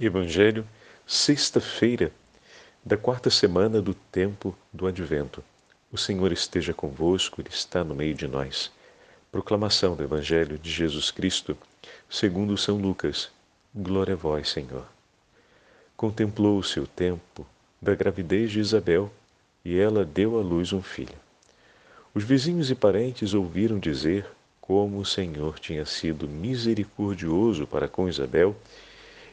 Evangelho, sexta-feira da quarta semana do tempo do Advento. O Senhor esteja convosco, Ele está no meio de nós. Proclamação do Evangelho de Jesus Cristo, segundo São Lucas. Glória a vós, Senhor. Contemplou-se o tempo da gravidez de Isabel e ela deu à luz um filho. Os vizinhos e parentes ouviram dizer como o Senhor tinha sido misericordioso para com Isabel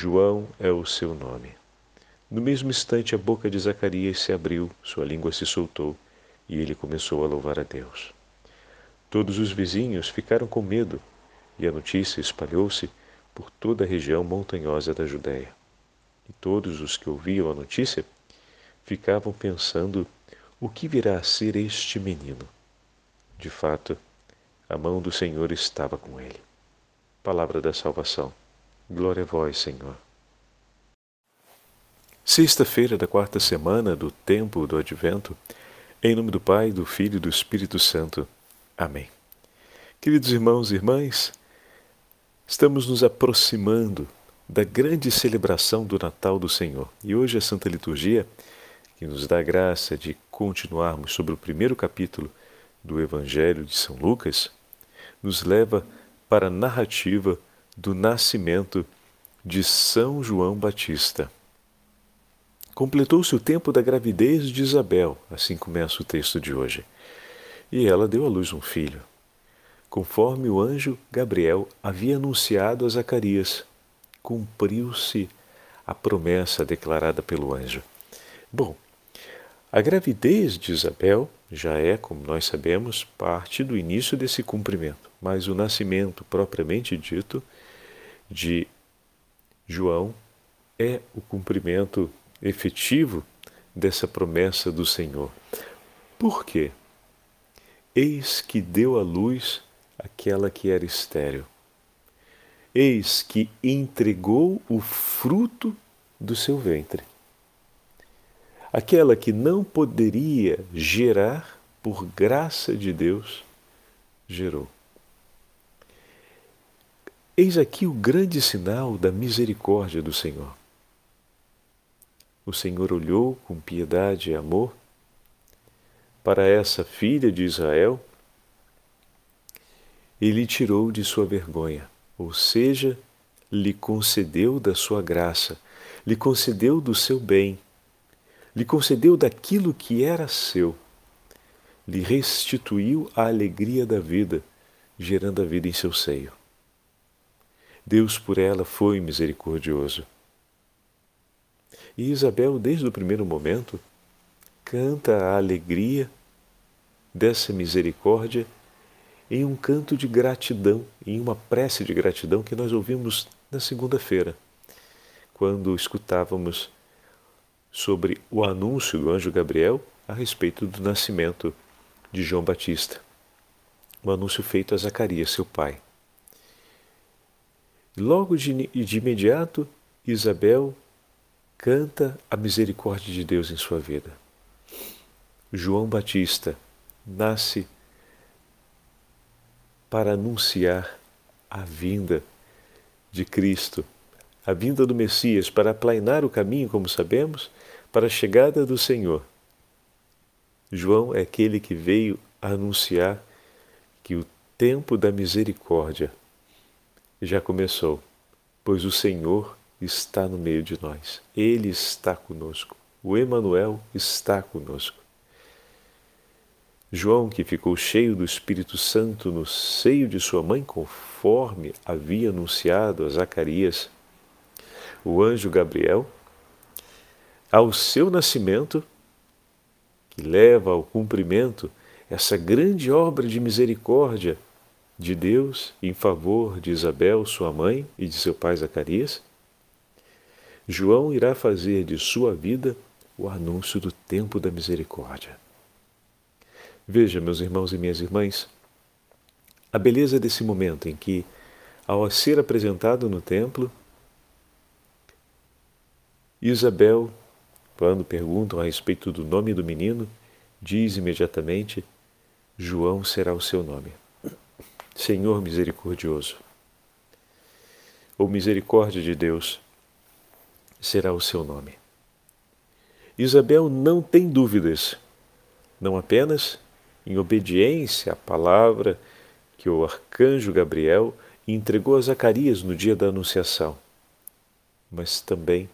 João é o seu nome. No mesmo instante, a boca de Zacarias se abriu, sua língua se soltou e ele começou a louvar a Deus. Todos os vizinhos ficaram com medo e a notícia espalhou-se por toda a região montanhosa da Judéia. E todos os que ouviam a notícia ficavam pensando o que virá a ser este menino. De fato, a mão do Senhor estava com ele. Palavra da salvação. Glória a vós, Senhor. Sexta-feira da quarta semana do tempo do Advento, em nome do Pai, do Filho e do Espírito Santo. Amém. Queridos irmãos e irmãs, estamos nos aproximando da grande celebração do Natal do Senhor. E hoje a Santa Liturgia, que nos dá a graça de continuarmos sobre o primeiro capítulo do Evangelho de São Lucas, nos leva para a narrativa do nascimento de São João Batista. Completou-se o tempo da gravidez de Isabel, assim começa o texto de hoje, e ela deu à luz um filho, conforme o anjo Gabriel havia anunciado a Zacarias. Cumpriu-se a promessa declarada pelo anjo. Bom, a gravidez de Isabel já é, como nós sabemos, parte do início desse cumprimento, mas o nascimento propriamente dito de João é o cumprimento efetivo dessa promessa do Senhor. Por quê? Eis que deu à luz aquela que era estéril. Eis que entregou o fruto do seu ventre. Aquela que não poderia gerar, por graça de Deus, gerou. Eis aqui o grande sinal da misericórdia do Senhor. O Senhor olhou com piedade e amor para essa filha de Israel e lhe tirou de sua vergonha, ou seja, lhe concedeu da sua graça, lhe concedeu do seu bem, lhe concedeu daquilo que era seu, lhe restituiu a alegria da vida, gerando a vida em seu seio. Deus por ela foi misericordioso. E Isabel, desde o primeiro momento, canta a alegria dessa misericórdia em um canto de gratidão, em uma prece de gratidão que nós ouvimos na segunda-feira, quando escutávamos sobre o anúncio do anjo Gabriel a respeito do nascimento de João Batista. O anúncio feito a Zacarias, seu pai. Logo de, de imediato, Isabel canta a misericórdia de Deus em sua vida. João Batista nasce para anunciar a vinda de Cristo, a vinda do Messias, para aplainar o caminho, como sabemos, para a chegada do Senhor. João é aquele que veio anunciar que o tempo da misericórdia já começou, pois o Senhor está no meio de nós. Ele está conosco. O Emanuel está conosco. João, que ficou cheio do Espírito Santo no seio de sua mãe, conforme havia anunciado a Zacarias, o anjo Gabriel, ao seu nascimento, que leva ao cumprimento essa grande obra de misericórdia de Deus em favor de Isabel, sua mãe, e de seu pai Zacarias, João irá fazer de sua vida o anúncio do tempo da misericórdia. Veja, meus irmãos e minhas irmãs, a beleza desse momento em que, ao ser apresentado no templo, Isabel, quando perguntam a respeito do nome do menino, diz imediatamente: João será o seu nome. Senhor misericordioso, ou misericórdia de Deus, será o seu nome. Isabel não tem dúvidas, não apenas em obediência à palavra que o arcanjo Gabriel entregou a Zacarias no dia da Anunciação, mas também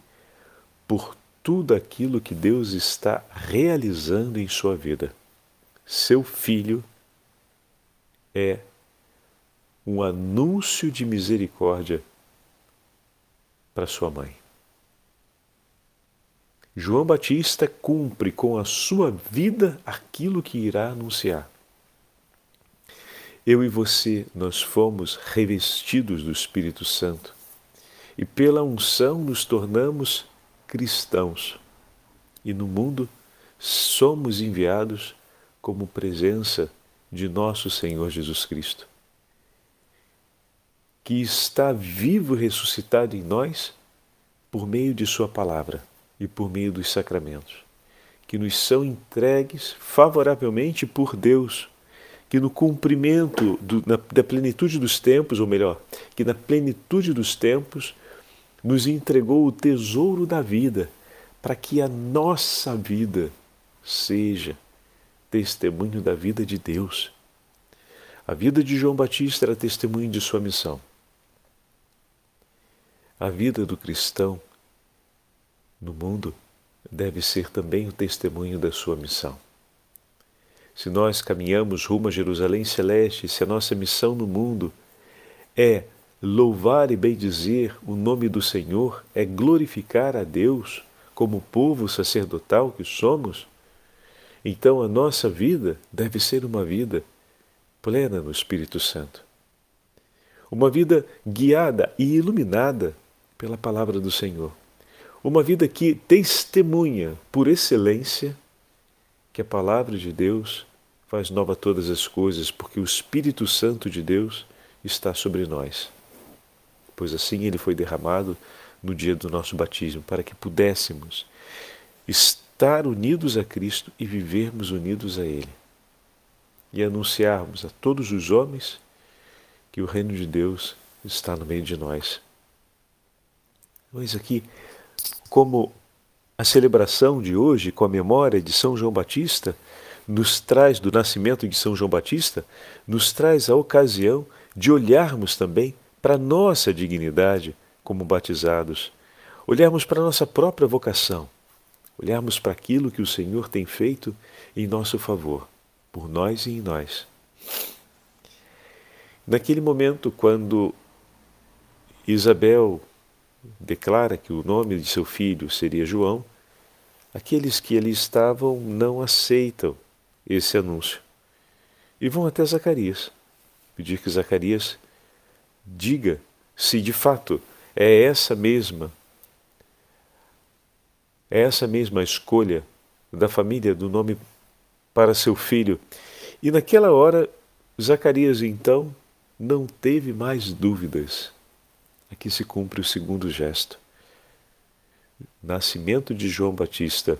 por tudo aquilo que Deus está realizando em sua vida. Seu filho é um anúncio de misericórdia para sua mãe. João Batista cumpre com a sua vida aquilo que irá anunciar. Eu e você, nós fomos revestidos do Espírito Santo e pela unção nos tornamos cristãos. E no mundo somos enviados como presença de nosso Senhor Jesus Cristo, que está vivo e ressuscitado em nós por meio de Sua palavra e por meio dos sacramentos, que nos são entregues favoravelmente por Deus, que no cumprimento do, na, da plenitude dos tempos, ou melhor, que na plenitude dos tempos, nos entregou o tesouro da vida, para que a nossa vida seja testemunho da vida de Deus. A vida de João Batista era testemunho de sua missão. A vida do cristão no mundo deve ser também o testemunho da sua missão. Se nós caminhamos rumo a Jerusalém Celeste, se a nossa missão no mundo é louvar e bendizer o nome do Senhor, é glorificar a Deus como povo sacerdotal que somos, então a nossa vida deve ser uma vida plena no Espírito Santo. Uma vida guiada e iluminada pela palavra do Senhor. Uma vida que testemunha por excelência que a palavra de Deus faz nova todas as coisas, porque o Espírito Santo de Deus está sobre nós. Pois assim ele foi derramado no dia do nosso batismo, para que pudéssemos estar unidos a Cristo e vivermos unidos a Ele. E anunciarmos a todos os homens que o reino de Deus está no meio de nós. Pois aqui como a celebração de hoje, com a memória de São João Batista, nos traz, do nascimento de São João Batista, nos traz a ocasião de olharmos também para nossa dignidade como batizados, olharmos para nossa própria vocação, olharmos para aquilo que o Senhor tem feito em nosso favor, por nós e em nós. Naquele momento, quando Isabel declara que o nome de seu filho seria João, aqueles que ali estavam não aceitam esse anúncio e vão até Zacarias pedir que Zacarias diga se de fato é essa mesma é essa mesma escolha da família do nome para seu filho. E naquela hora Zacarias então não teve mais dúvidas Aqui se cumpre o segundo gesto. Nascimento de João Batista.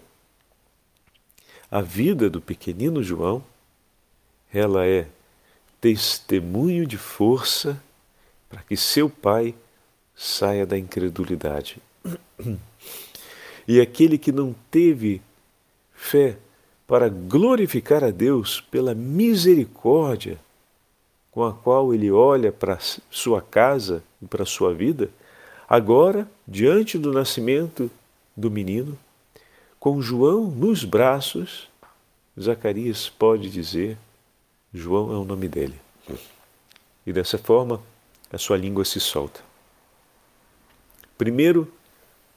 A vida do pequenino João, ela é testemunho de força para que seu pai saia da incredulidade. E aquele que não teve fé para glorificar a Deus pela misericórdia com a qual ele olha para sua casa e para sua vida, agora, diante do nascimento do menino, com João nos braços, Zacarias pode dizer: João é o nome dele. E dessa forma, a sua língua se solta. Primeiro,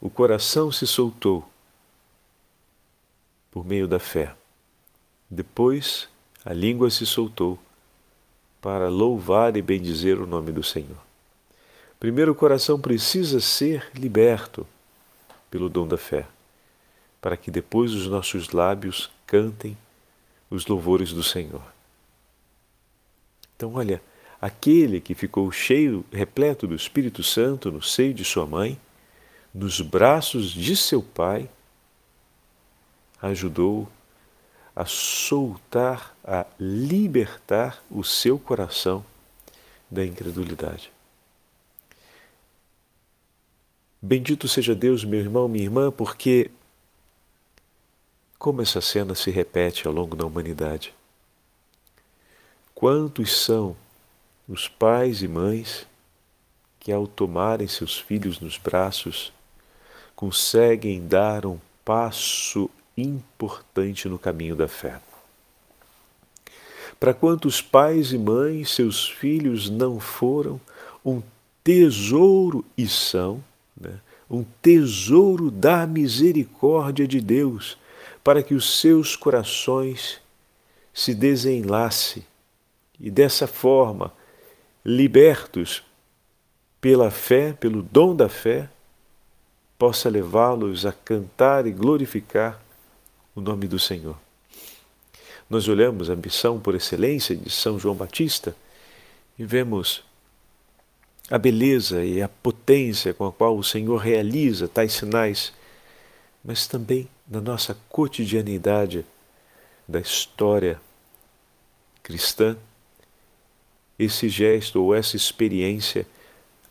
o coração se soltou por meio da fé. Depois, a língua se soltou para louvar e bendizer o nome do Senhor. Primeiro, o coração precisa ser liberto pelo dom da fé, para que depois os nossos lábios cantem os louvores do Senhor. Então, olha, aquele que ficou cheio, repleto do Espírito Santo no seio de sua mãe, nos braços de seu pai, ajudou a soltar, a libertar o seu coração da incredulidade. Bendito seja Deus, meu irmão, minha irmã, porque como essa cena se repete ao longo da humanidade. Quantos são os pais e mães que, ao tomarem seus filhos nos braços, conseguem dar um passo importante no caminho da fé? Para quantos pais e mães seus filhos não foram um tesouro e são, né? um tesouro da misericórdia de Deus, para que os seus corações se desenlace e dessa forma, libertos pela fé, pelo dom da fé, possa levá-los a cantar e glorificar o nome do Senhor. Nós olhamos a missão por excelência de São João Batista e vemos a beleza e a potência com a qual o Senhor realiza tais sinais, mas também na nossa cotidianidade da história cristã esse gesto ou essa experiência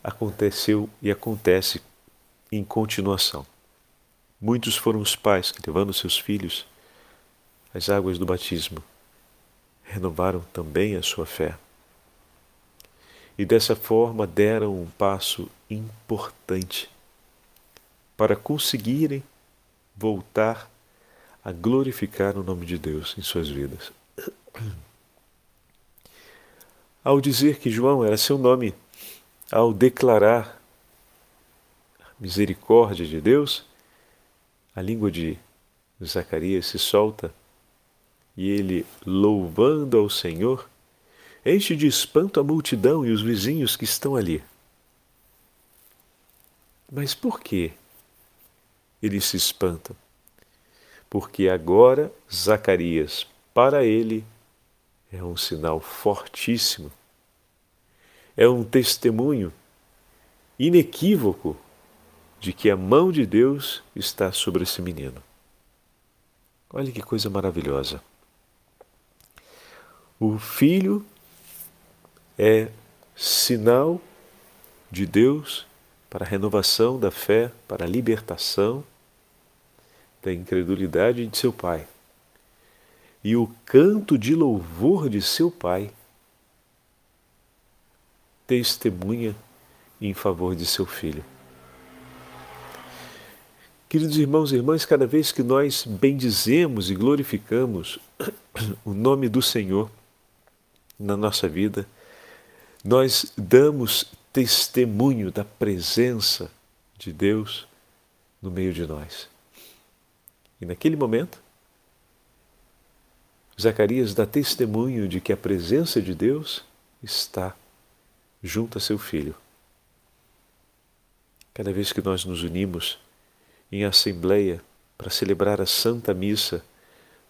aconteceu e acontece em continuação. Muitos foram os pais que, levando seus filhos às águas do batismo, renovaram também a sua fé. E dessa forma deram um passo importante para conseguirem voltar a glorificar o nome de Deus em suas vidas. Ao dizer que João era seu nome, ao declarar a misericórdia de Deus, a língua de Zacarias se solta e ele, louvando ao Senhor, enche de espanto a multidão e os vizinhos que estão ali. Mas por que eles se espantam? Porque agora Zacarias, para ele, é um sinal fortíssimo, é um testemunho inequívoco de que a mão de Deus está sobre esse menino. Olha que coisa maravilhosa. O filho é sinal de Deus para a renovação da fé, para a libertação da incredulidade de seu pai e o canto de louvor de seu pai testemunha em favor de seu filho. Queridos irmãos e irmãs, cada vez que nós bendizemos e glorificamos o nome do Senhor na nossa vida, nós damos testemunho da presença de Deus no meio de nós. E naquele momento, Zacarias dá testemunho de que a presença de Deus está junto a seu filho. Cada vez que nós nos unimos em assembleia para celebrar a Santa Missa,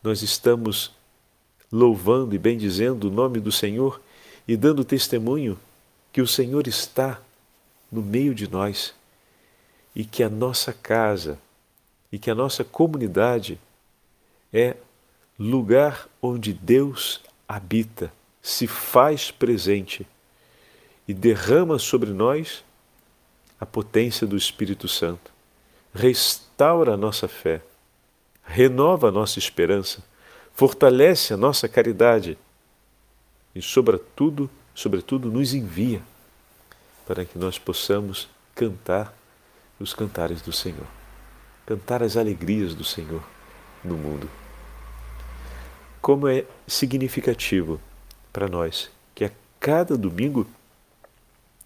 nós estamos louvando e bendizendo o nome do Senhor e dando testemunho que o Senhor está no meio de nós e que a nossa casa e que a nossa comunidade é lugar onde Deus habita, se faz presente e derrama sobre nós a potência do Espírito Santo, restaura a nossa fé, renova a nossa esperança, fortalece a nossa caridade e, sobretudo, sobretudo, nos envia para que nós possamos cantar os cantares do Senhor, cantar as alegrias do Senhor no mundo. Como é significativo para nós que a cada domingo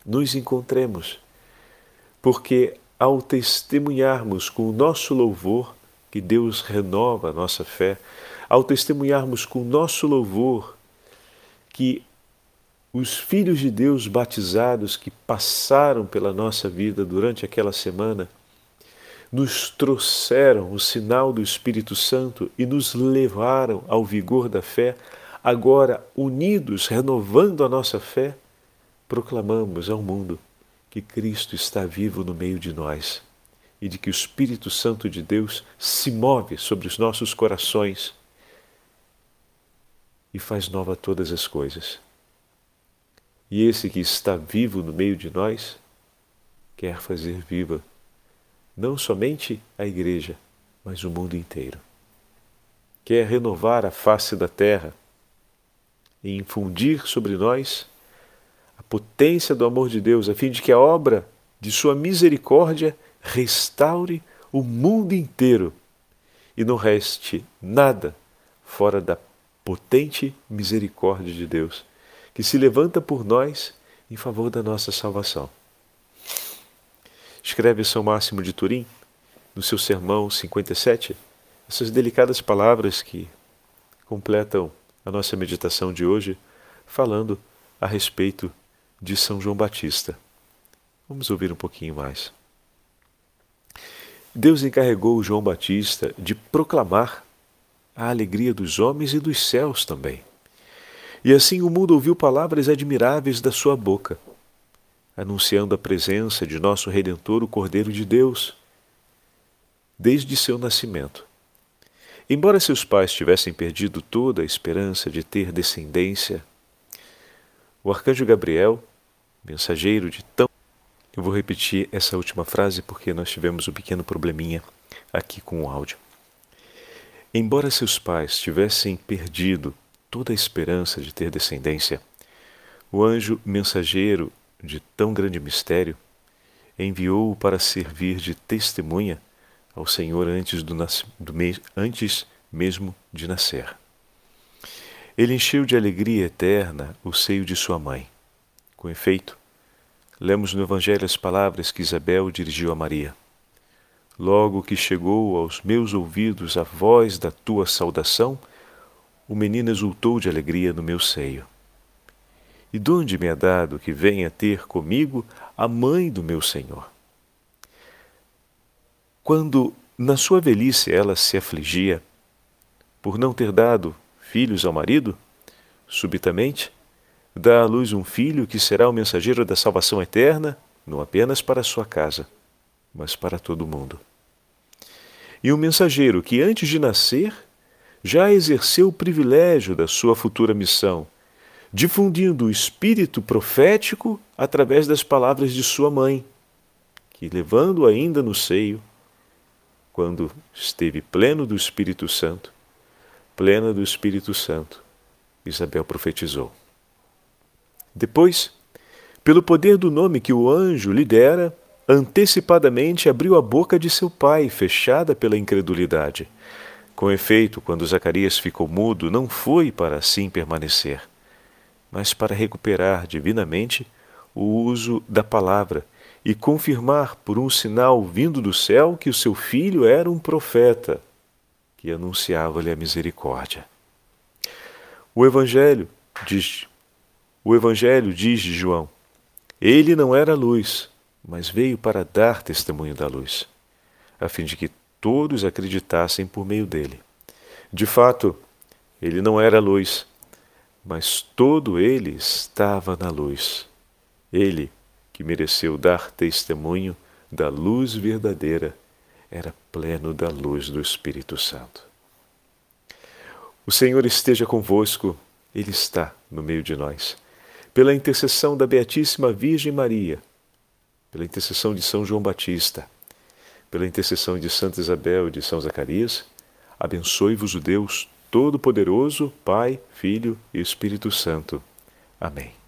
nos encontremos, porque ao testemunharmos com o nosso louvor que Deus renova a nossa fé, ao testemunharmos com o nosso louvor que os filhos de Deus batizados que passaram pela nossa vida durante aquela semana nos trouxeram o sinal do Espírito Santo e nos levaram ao vigor da fé, agora unidos, renovando a nossa fé, proclamamos ao mundo que Cristo está vivo no meio de nós e de que o Espírito Santo de Deus se move sobre os nossos corações e faz nova todas as coisas. E esse que está vivo no meio de nós quer fazer viva não somente a Igreja, mas o mundo inteiro. Quer renovar a face da terra e infundir sobre nós a potência do amor de Deus, a fim de que a obra de Sua misericórdia restaure o mundo inteiro e não reste nada fora da potente misericórdia de Deus, que se levanta por nós em favor da nossa salvação. Escreve São Máximo de Turim, no seu sermão 57, essas delicadas palavras que completam a nossa meditação de hoje, falando a respeito de São João Batista. Vamos ouvir um pouquinho mais. Deus encarregou João Batista de proclamar a alegria dos homens e dos céus também. E assim o mundo ouviu palavras admiráveis da sua boca anunciando a presença de nosso Redentor, o Cordeiro de Deus, desde seu nascimento. Embora seus pais tivessem perdido toda a esperança de ter descendência, o arcanjo Gabriel, mensageiro de tão. Eu vou repetir essa última frase porque nós tivemos um pequeno probleminha aqui com o áudio. Embora seus pais tivessem perdido toda a esperança de ter descendência, o anjo mensageiro de tão grande mistério, enviou-o para servir de testemunha ao Senhor antes, do, do, antes mesmo de nascer. Ele encheu de alegria eterna o seio de sua mãe. Com efeito, lemos no Evangelho as palavras que Isabel dirigiu a Maria. Logo que chegou aos meus ouvidos a voz da tua saudação, o menino exultou de alegria no meu seio. E de onde me é dado que venha ter comigo a mãe do meu Senhor? Quando na sua velhice ela se afligia por não ter dado filhos ao marido, subitamente dá à luz um filho que será o mensageiro da salvação eterna, não apenas para sua casa, mas para todo o mundo. E um mensageiro que antes de nascer já exerceu o privilégio da sua futura missão difundindo o espírito profético através das palavras de sua mãe, que, levando ainda no seio, quando esteve pleno do Espírito Santo, plena do Espírito Santo, Isabel profetizou. Depois, pelo poder do nome que o anjo lhe dera, antecipadamente abriu a boca de seu pai, fechada pela incredulidade. Com efeito, quando Zacarias ficou mudo, não foi para assim permanecer mas para recuperar divinamente o uso da palavra e confirmar por um sinal vindo do céu que o seu filho era um profeta que anunciava-lhe a misericórdia. O evangelho diz O evangelho diz de João: Ele não era luz, mas veio para dar testemunho da luz, a fim de que todos acreditassem por meio dele. De fato, ele não era luz, mas todo ele estava na luz. Ele, que mereceu dar testemunho da luz verdadeira, era pleno da luz do Espírito Santo. O Senhor esteja convosco, Ele está no meio de nós. Pela intercessão da Beatíssima Virgem Maria, pela intercessão de São João Batista, pela intercessão de Santa Isabel e de São Zacarias, abençoe-vos o Deus Todo-Poderoso, Pai, Filho e Espírito Santo. Amém.